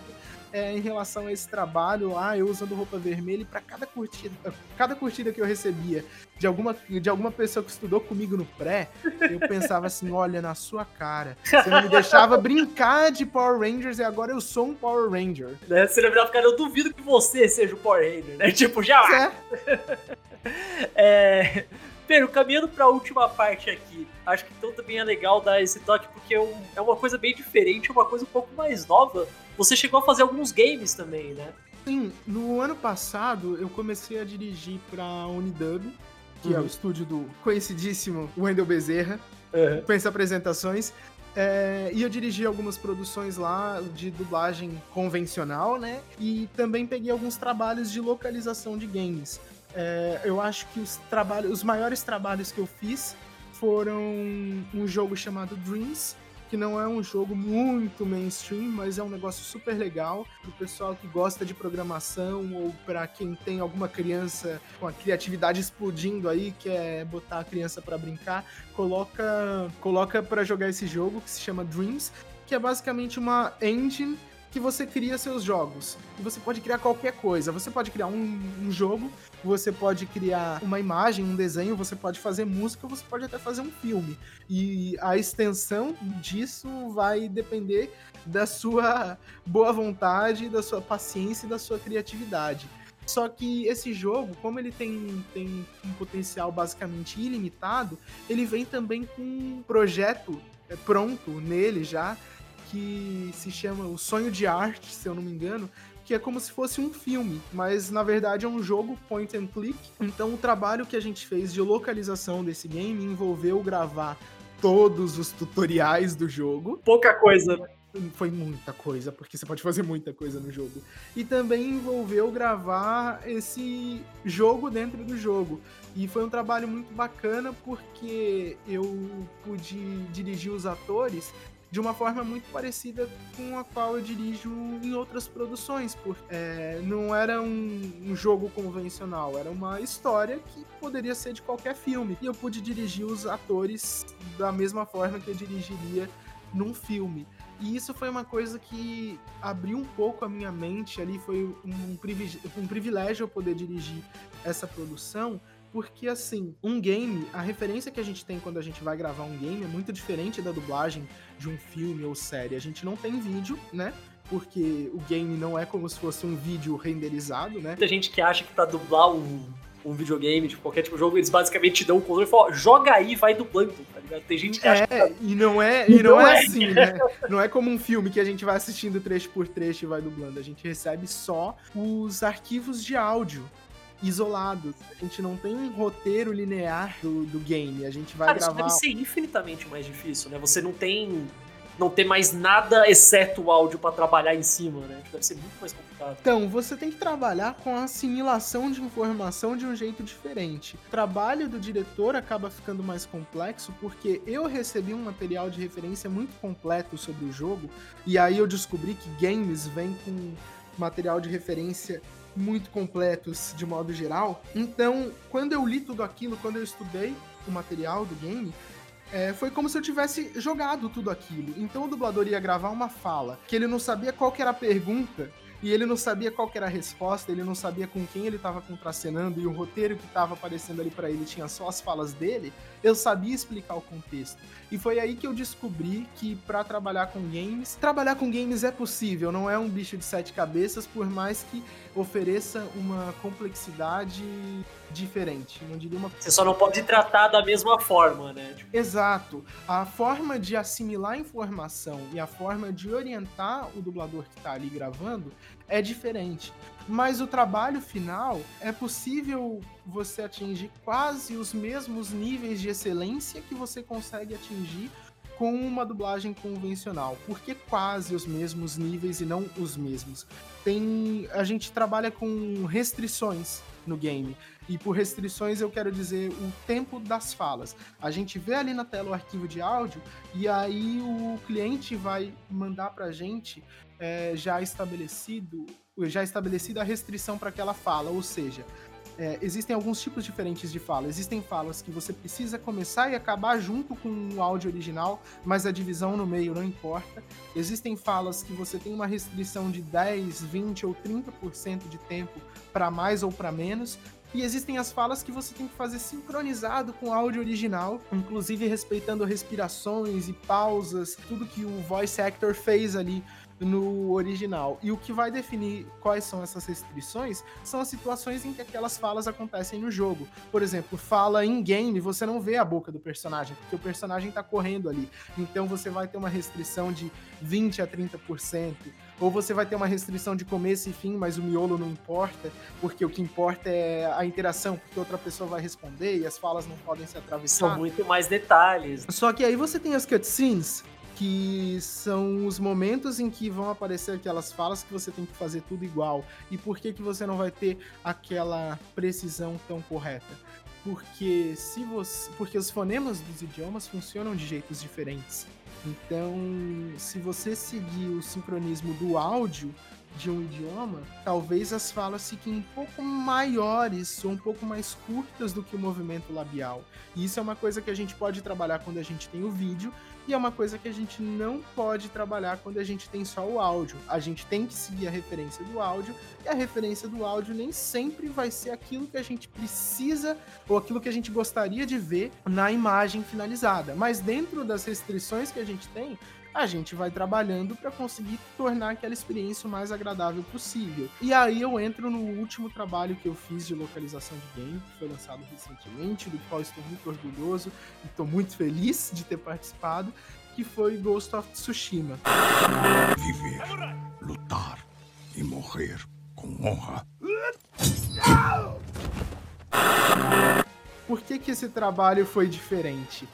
é, em relação a esse trabalho lá, eu usando roupa vermelha, e pra cada curtida, cada curtida que eu recebia de alguma, de alguma pessoa que estudou comigo no pré, eu pensava assim, olha, na sua cara. Você não me deixava brincar de Power Rangers e agora eu sou um Power Ranger. Né? Você não cara, eu duvido que você seja o Power Ranger, né? Tipo, já. É, É... Pedro, caminhando pra última parte aqui, acho que então também é legal dar esse toque, porque é, é uma coisa bem diferente, é uma coisa um pouco mais nova. Você chegou a fazer alguns games também, né? Sim, no ano passado eu comecei a dirigir pra Unidub, que é Uhum. o estúdio do conhecidíssimo Wendel Bezerra. Uhum. pensa apresentações. É, e eu dirigi algumas produções lá de dublagem convencional, né? E também peguei alguns trabalhos de localização de games. É, eu acho que os trabalhos, os maiores trabalhos que eu fiz foram um jogo chamado Dreams, que não é um jogo muito mainstream, mas é um negócio super legal pro pessoal que gosta de programação ou para quem tem alguma criança com a criatividade explodindo aí, quer botar a criança para brincar, coloca coloca para jogar esse jogo que se chama Dreams, que é basicamente uma engine que você cria seus jogos. E você pode criar qualquer coisa. Você pode criar um, um jogo, você pode criar uma imagem, um desenho, você pode fazer música, você pode até fazer um filme. E a extensão disso vai depender da sua boa vontade, da sua paciência e da sua criatividade. Só que esse jogo, como ele tem, tem um potencial basicamente ilimitado, ele vem também com um projeto é, pronto nele já, que se chama O Sonho de Arte, se eu não me engano, que é como se fosse um filme, mas na verdade é um jogo point and click. Então o trabalho que a gente fez de localização desse game envolveu gravar todos os tutoriais do jogo. Pouca coisa, né? Foi muita coisa, porque você pode fazer muita coisa no jogo. E também envolveu gravar esse jogo dentro do jogo. E foi um trabalho muito bacana porque eu pude dirigir os atores de uma forma muito parecida com a qual eu dirijo em outras produções, porque é, não era um, um jogo convencional, era uma história que poderia ser de qualquer filme. E eu pude dirigir os atores da mesma forma que eu dirigiria num filme. E isso foi uma coisa que abriu um pouco a minha mente ali, foi um, um privilégio eu poder dirigir essa produção, porque assim, um game, a referência que a gente tem quando a gente vai gravar um game é muito diferente da dublagem de um filme ou série. A gente não tem vídeo, né? Porque o game não é como se fosse um vídeo renderizado, né? Muita gente que acha que pra dublar um, um videogame, tipo, qualquer tipo de jogo, eles basicamente te dão um controle e falam, joga aí e vai dublando, tá ligado? Tem gente que acha que É, e não é, e Não não é é. assim, né? Não é como um filme que a gente vai assistindo trecho por trecho e vai dublando. A gente recebe só os arquivos de áudio isolados. A gente não tem um roteiro linear do, do game. A gente vai Cara, isso gravar. deve ser infinitamente mais difícil, né? Você não tem. Não tem mais nada exceto o áudio pra trabalhar em cima, né? Deve ser muito mais complicado. Então, você tem que trabalhar com a assimilação de informação de um jeito diferente. O trabalho do diretor acaba ficando mais complexo porque eu recebi um material de referência muito completo sobre o jogo, e aí eu descobri que games vêm com material de referência muito completos de modo geral. Então, quando eu li tudo aquilo, quando eu estudei o material do game, é, foi como se eu tivesse jogado tudo aquilo. Então o dublador ia gravar uma fala que ele não sabia qual era a pergunta e ele não sabia qual era a resposta, ele não sabia com quem ele estava contracenando e o roteiro que estava aparecendo ali para ele tinha só as falas dele. Eu sabia explicar o contexto. E foi aí que eu descobri que para trabalhar com games, trabalhar com games é possível, não é um bicho de sete cabeças, por mais que ofereça uma complexidade diferente. Não diria uma Você só não pode tratar da mesma forma, né? Tipo, Exato. A forma de assimilar informação e a forma de orientar o dublador que tá ali gravando é diferente. Mas o trabalho final é possível você atingir quase os mesmos níveis de excelência que você consegue atingir com uma dublagem convencional. Por que quase os mesmos níveis e não os mesmos? Tem a gente trabalha com restrições no game. E por restrições eu quero dizer o tempo das falas. A gente vê ali na tela o arquivo de áudio e aí o cliente vai mandar para a gente é, já estabelecido já estabelecida a restrição para aquela fala, ou seja, é, existem alguns tipos diferentes de fala. Existem falas que você precisa começar e acabar junto com o áudio original, mas a divisão no meio não importa. Existem falas que você tem uma restrição de 10, 20 ou 30% de tempo para mais ou para menos. E existem as falas que você tem que fazer sincronizado com o áudio original, inclusive respeitando respirações e pausas, tudo que o voice actor fez ali no original. E o que vai definir quais são essas restrições são as situações em que aquelas falas acontecem no jogo. Por exemplo, fala em game, você não vê a boca do personagem, porque o personagem tá correndo ali. Então você vai ter uma restrição de 20 a 30%, ou você vai ter uma restrição de começo e fim, mas o miolo não importa, porque o que importa é a interação, porque outra pessoa vai responder e as falas não podem se atravessar. São muito mais detalhes. Só que aí você tem as cutscenes, que são os momentos em que vão aparecer aquelas falas que você tem que fazer tudo igual. E por que, que você não vai ter aquela precisão tão correta? Porque se você, porque os fonemas dos idiomas funcionam de jeitos diferentes. Então, se você seguir o sincronismo do áudio de um idioma, talvez as falas fiquem um pouco maiores ou um pouco mais curtas do que o movimento labial. E isso é uma coisa que a gente pode trabalhar quando a gente tem o vídeo e é uma coisa que a gente não pode trabalhar quando a gente tem só o áudio. A gente tem que seguir a referência do áudio, e a referência do áudio nem sempre vai ser aquilo que a gente precisa ou aquilo que a gente gostaria de ver na imagem finalizada. Mas dentro das restrições que a gente tem, a gente vai trabalhando para conseguir tornar aquela experiência o mais agradável possível. E aí eu entro no último trabalho que eu fiz de localização de game, que foi lançado recentemente, do qual estou muito orgulhoso e estou muito feliz de ter participado, que foi Ghost of Tsushima. Viver, lutar e morrer com honra. Por que, que esse trabalho foi diferente?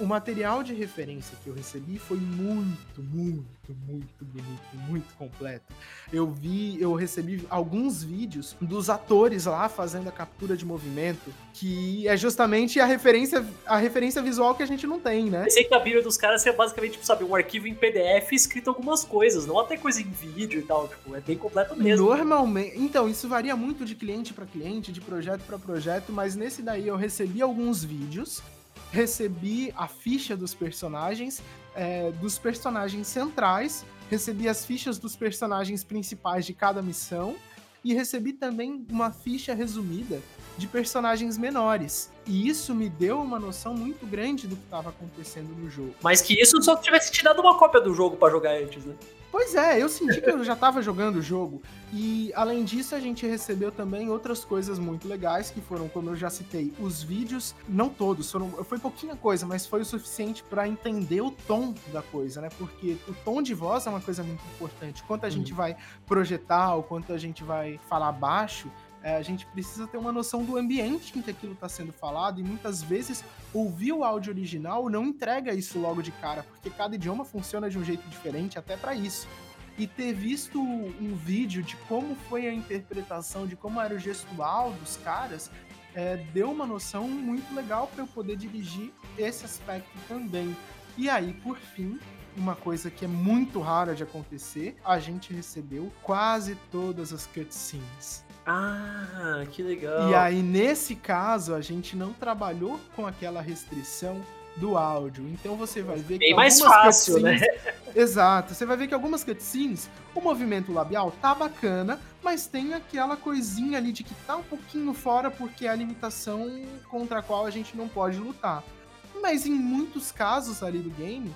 O material de referência que eu recebi foi muito, muito, muito bonito, muito completo. Eu vi, eu recebi alguns vídeos dos atores lá fazendo a captura de movimento, que é justamente a referência, a referência visual que a gente não tem, né? Pensei que a Bíblia dos caras é basicamente, tipo, sabe, um arquivo em PDF escrito algumas coisas, não até coisa em vídeo e tal, tipo, é bem completo mesmo. Normalmente, então, isso varia muito de cliente para cliente, de projeto para projeto, mas nesse daí eu recebi alguns vídeos recebi a ficha dos personagens, é, dos personagens centrais, recebi as fichas dos personagens principais de cada missão e recebi também uma ficha resumida de personagens menores. E isso me deu uma noção muito grande do que estava acontecendo no jogo. Mas que isso só tivesse te dado uma cópia do jogo para jogar antes, né? Pois é, eu senti que eu já estava jogando o jogo. E além disso, a gente recebeu também outras coisas muito legais, que foram, como eu já citei, os vídeos, não todos, foram, foi pouquinha coisa, mas foi o suficiente para entender o tom da coisa, né? Porque o tom de voz é uma coisa muito importante. Quanto a gente uhum. vai projetar, ou quanto a gente vai falar baixo, é, a gente precisa ter uma noção do ambiente em que aquilo está sendo falado e muitas vezes ouvir o áudio original não entrega isso logo de cara, porque cada idioma funciona de um jeito diferente até para isso. E ter visto um vídeo de como foi a interpretação, de como era o gestual dos caras, é, deu uma noção muito legal para eu poder dirigir esse aspecto também. E aí, por fim, uma coisa que é muito rara de acontecer, a gente recebeu quase todas as cutscenes. Ah, que legal. E aí, nesse caso, a gente não trabalhou com aquela restrição do áudio. Então você vai ver Bem que. mais fácil, né? Exato. Você vai ver que algumas cutscenes, o movimento labial tá bacana, mas tem aquela coisinha ali de que tá um pouquinho fora porque é a limitação contra a qual a gente não pode lutar. Mas em muitos casos ali do game,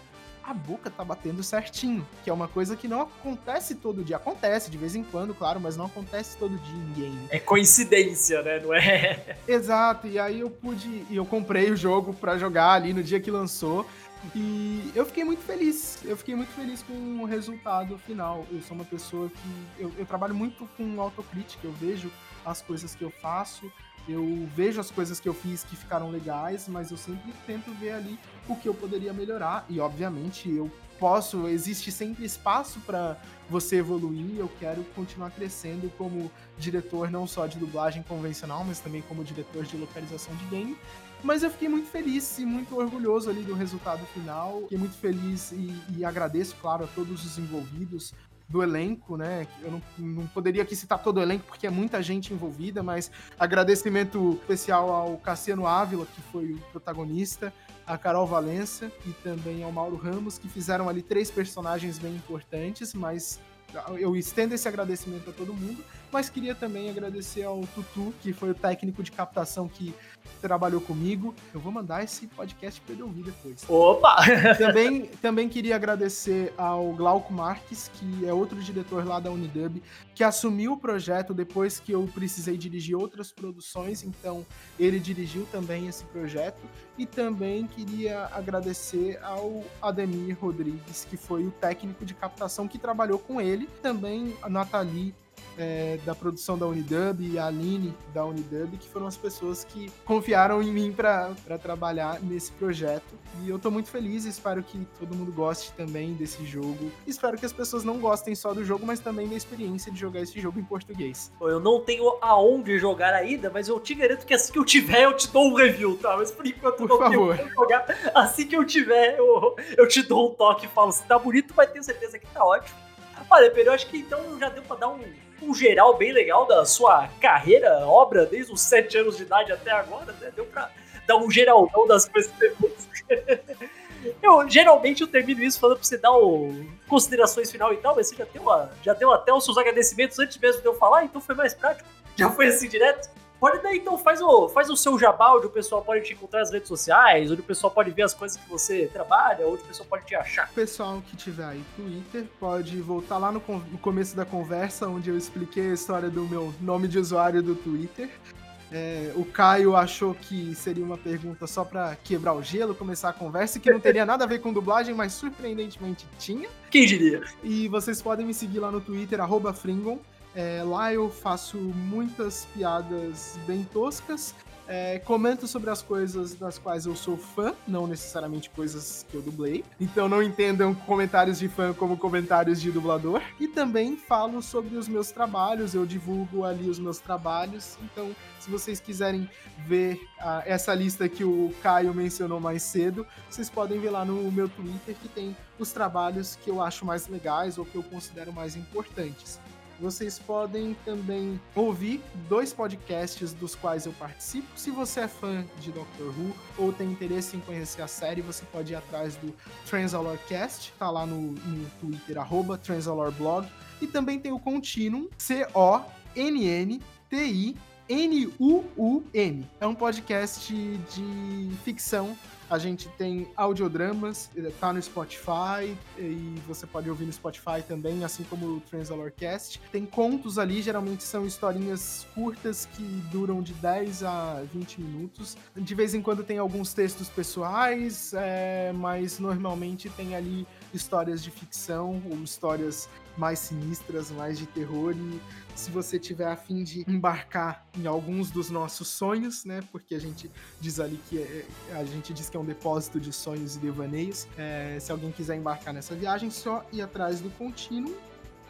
a boca tá batendo certinho, que é uma coisa que não acontece todo dia. Acontece de vez em quando, claro, mas não acontece todo dia em game. É coincidência, né? Não é? Exato, e aí eu pude, e eu comprei o jogo para jogar ali no dia que lançou. E eu fiquei muito feliz. Eu fiquei muito feliz com o resultado final. Eu sou uma pessoa que. Eu, eu trabalho muito com autocrítica. Eu vejo as coisas que eu faço, eu vejo as coisas que eu fiz que ficaram legais, mas eu sempre tento ver ali o que eu poderia melhorar. E, obviamente, eu posso, existe sempre espaço para você evoluir. Eu quero continuar crescendo como diretor, não só de dublagem convencional, mas também como diretor de localização de game. Mas eu fiquei muito feliz e muito orgulhoso ali do resultado final. Fiquei muito feliz e, e agradeço, claro, a todos os envolvidos, do elenco, né? Eu não, não, poderia aqui citar todo o elenco porque é muita gente envolvida, mas agradecimento especial ao Cassiano Ávila, que foi o protagonista, a Carol Valença e também ao Mauro Ramos, que fizeram ali três personagens bem importantes, mas eu estendo esse agradecimento a todo mundo, mas queria também agradecer ao Tutu, que foi o técnico de captação que trabalhou comigo. Eu vou mandar esse podcast para ele ouvir depois. Opa! Também, também queria agradecer ao Glauco Marques, que é outro diretor lá da Unidub, que assumiu o projeto depois que eu precisei dirigir outras produções, então ele dirigiu também esse projeto. E também queria agradecer ao Ademir Rodrigues, que foi o técnico de captação que trabalhou com ele, também a Nathalie é, da produção da Unidub e a Aline da Unidub, que foram as pessoas que confiaram em mim para trabalhar nesse projeto. E eu tô muito feliz, espero que todo mundo goste também desse jogo. Espero que as pessoas não gostem só do jogo, mas também da experiência de jogar esse jogo em português. Eu não tenho aonde jogar ainda, mas eu te garanto que assim que eu tiver, eu te dou um review, tá? Mas por enquanto por não favor. tenho jogar. Assim que eu tiver, eu, eu te dou um toque e falo, se tá bonito, mas tenho certeza que tá ótimo. Olha, Pedro, eu acho que então já deu pra dar um um geral bem legal da sua carreira, obra, desde os 7 anos de idade até agora, né? Deu pra dar um geralzão das coisas que você Eu, geralmente eu termino isso falando pra você dar o considerações final e tal, mas você já deu, a, já deu até os seus agradecimentos antes mesmo de eu falar, então foi mais prático. Já foi assim direto. Pode daí, então, faz o, faz o seu jabá, onde o pessoal pode te encontrar nas redes sociais, onde o pessoal pode ver as coisas que você trabalha, onde o pessoal pode te achar. O pessoal que tiver aí Twitter pode voltar lá no, no começo da conversa, onde eu expliquei a história do meu nome de usuário do Twitter. É, o Caio achou que seria uma pergunta só para quebrar o gelo, começar a conversa, que não teria nada a ver com dublagem, mas surpreendentemente tinha. Quem diria? E vocês podem me seguir lá no Twitter, Fringon. É, lá eu faço muitas piadas bem toscas. É, comento sobre as coisas das quais eu sou fã, não necessariamente coisas que eu dublei. Então não entendam comentários de fã como comentários de dublador. E também falo sobre os meus trabalhos, eu divulgo ali os meus trabalhos. Então, se vocês quiserem ver uh, essa lista que o Caio mencionou mais cedo, vocês podem ver lá no meu Twitter que tem os trabalhos que eu acho mais legais ou que eu considero mais importantes. Vocês podem também ouvir dois podcasts dos quais eu participo. Se você é fã de Doctor Who ou tem interesse em conhecer a série, você pode ir atrás do Transalorcast, tá lá no, no Twitter, arroba Transalorblog. E também tem o Continuum, C-O-N-N-T-I N-U-U-M. É um podcast de ficção a gente tem audiodramas, eh, tá no Spotify e você pode ouvir no Spotify também, assim como o Transalorcast. Tem contos ali, geralmente são historinhas curtas que duram de 10 a 20 minutos. De vez em quando tem alguns textos pessoais, é, mas normalmente tem ali histórias de ficção ou histórias mais sinistras, mais de terror. E se você tiver a fim de embarcar em alguns dos nossos sonhos, né? Porque a gente diz ali que é, a gente diz que é um depósito de sonhos e devaneios. É, se alguém quiser embarcar nessa viagem, só ir atrás do contínuo.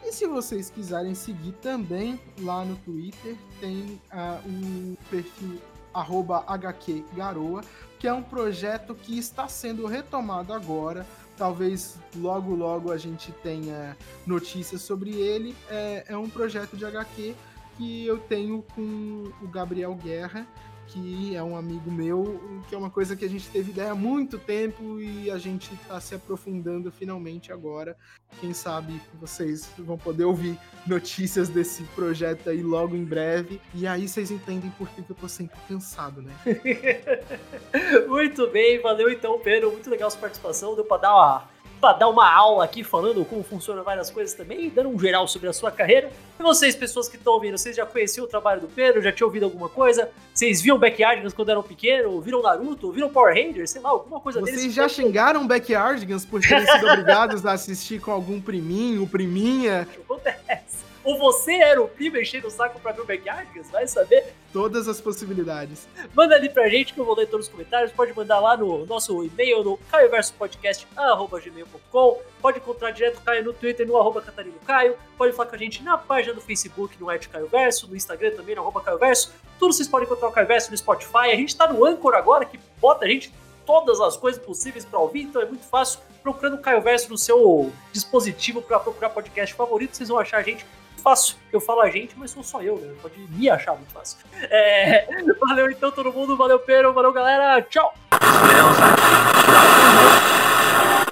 E se vocês quiserem seguir também lá no Twitter, tem uh, o perfil HQGaroa, que é um projeto que está sendo retomado agora talvez logo logo a gente tenha notícias sobre ele. É, é um projeto de HQ que eu tenho com o Gabriel Guerra, que é um amigo meu, que é uma coisa que a gente teve ideia há muito tempo e a gente está se aprofundando finalmente agora. Quem sabe vocês vão poder ouvir notícias desse projeto aí logo em breve. E aí vocês entendem por que eu tô sempre cansado, né? muito bem, valeu então, Pedro. Muito legal sua participação. Deu para dar uma para dar uma aula aqui falando como funcionam várias coisas também, dando um geral sobre a sua carreira. E vocês, pessoas que estão ouvindo, vocês já conheciam o trabalho do Pedro, já tinham ouvido alguma coisa? Vocês viam Backyardigans quando eram pequenos? Viram Naruto? Viram Power Rangers? Sei lá, alguma coisa Vocês deles. já xingaram Backyardigans por terem sido obrigados a assistir com algum priminho, priminha? acontece. Ou você era o primo enchendo o saco pra ver o Backyardigans? Vai saber. Todas as possibilidades. Manda ali pra gente que eu vou ler todos os comentários. Pode mandar lá no nosso e-mail no caioversopodcast.gmail.com Pode encontrar direto o Caio no Twitter, no arroba Catarino Caio. Pode falar com a gente na página do Facebook, no Ed Caio Verso, no Instagram também, no arroba Caio Verso. Tudo vocês podem encontrar o Caio Verso no Spotify. A gente tá no Anchor agora, que bota a gente todas as coisas possíveis para ouvir, então é muito fácil. Procurando o Caio Verso no seu dispositivo para procurar podcast favorito, vocês vão achar a gente fácil. Eu falo a gente, mas sou só eu, né? Pode me achar muito fácil. É... Valeu então todo mundo, valeu Pedro, valeu galera, tchau!